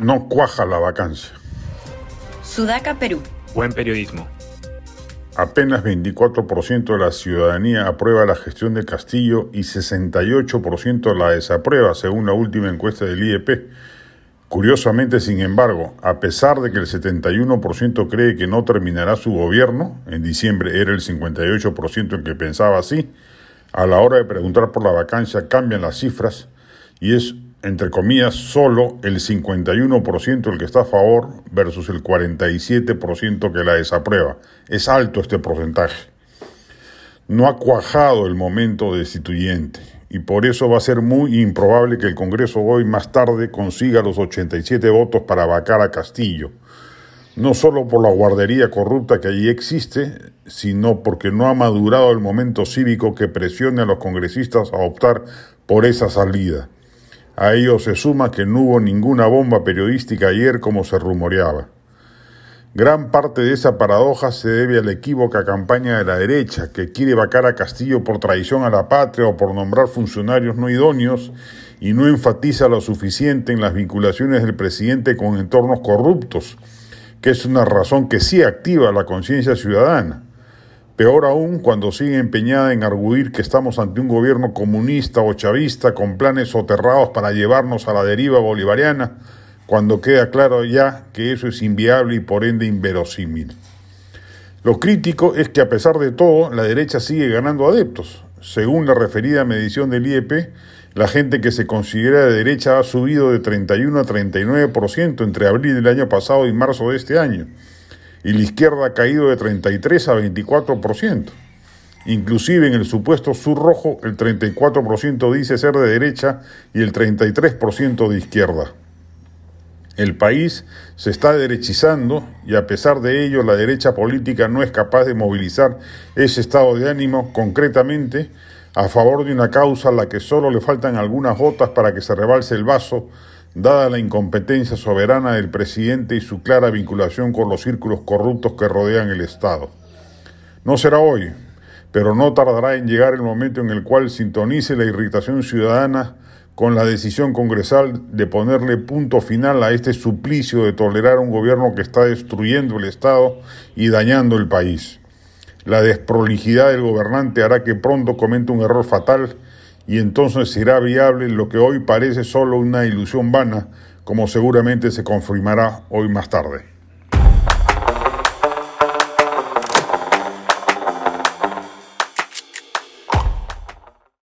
No cuaja la vacancia. Sudaca, Perú. Buen periodismo. Apenas 24% de la ciudadanía aprueba la gestión de Castillo y 68% la desaprueba, según la última encuesta del IEP. Curiosamente, sin embargo, a pesar de que el 71% cree que no terminará su gobierno, en diciembre era el 58% el que pensaba así, a la hora de preguntar por la vacancia cambian las cifras y es, entre comillas, solo el 51% el que está a favor versus el 47% que la desaprueba. Es alto este porcentaje. No ha cuajado el momento destituyente y por eso va a ser muy improbable que el Congreso hoy más tarde consiga los 87 votos para vacar a Castillo, no solo por la guardería corrupta que allí existe, sino porque no ha madurado el momento cívico que presione a los congresistas a optar por esa salida. A ello se suma que no hubo ninguna bomba periodística ayer como se rumoreaba. Gran parte de esa paradoja se debe a la equívoca campaña de la derecha, que quiere vacar a Castillo por traición a la patria o por nombrar funcionarios no idóneos y no enfatiza lo suficiente en las vinculaciones del presidente con entornos corruptos, que es una razón que sí activa la conciencia ciudadana. Peor aún cuando sigue empeñada en arguir que estamos ante un gobierno comunista o chavista con planes soterrados para llevarnos a la deriva bolivariana, cuando queda claro ya que eso es inviable y por ende inverosímil. Lo crítico es que a pesar de todo, la derecha sigue ganando adeptos. Según la referida medición del IEP, la gente que se considera de derecha ha subido de 31 a 39% entre abril del año pasado y marzo de este año, y la izquierda ha caído de 33 a 24%. Inclusive en el supuesto sur rojo, el 34% dice ser de derecha y el 33% de izquierda. El país se está derechizando y a pesar de ello la derecha política no es capaz de movilizar ese estado de ánimo concretamente a favor de una causa a la que solo le faltan algunas gotas para que se rebalse el vaso, dada la incompetencia soberana del presidente y su clara vinculación con los círculos corruptos que rodean el Estado. No será hoy, pero no tardará en llegar el momento en el cual sintonice la irritación ciudadana con la decisión congresal de ponerle punto final a este suplicio de tolerar un gobierno que está destruyendo el Estado y dañando el país. La desprolijidad del gobernante hará que pronto cometa un error fatal y entonces será viable lo que hoy parece solo una ilusión vana, como seguramente se confirmará hoy más tarde.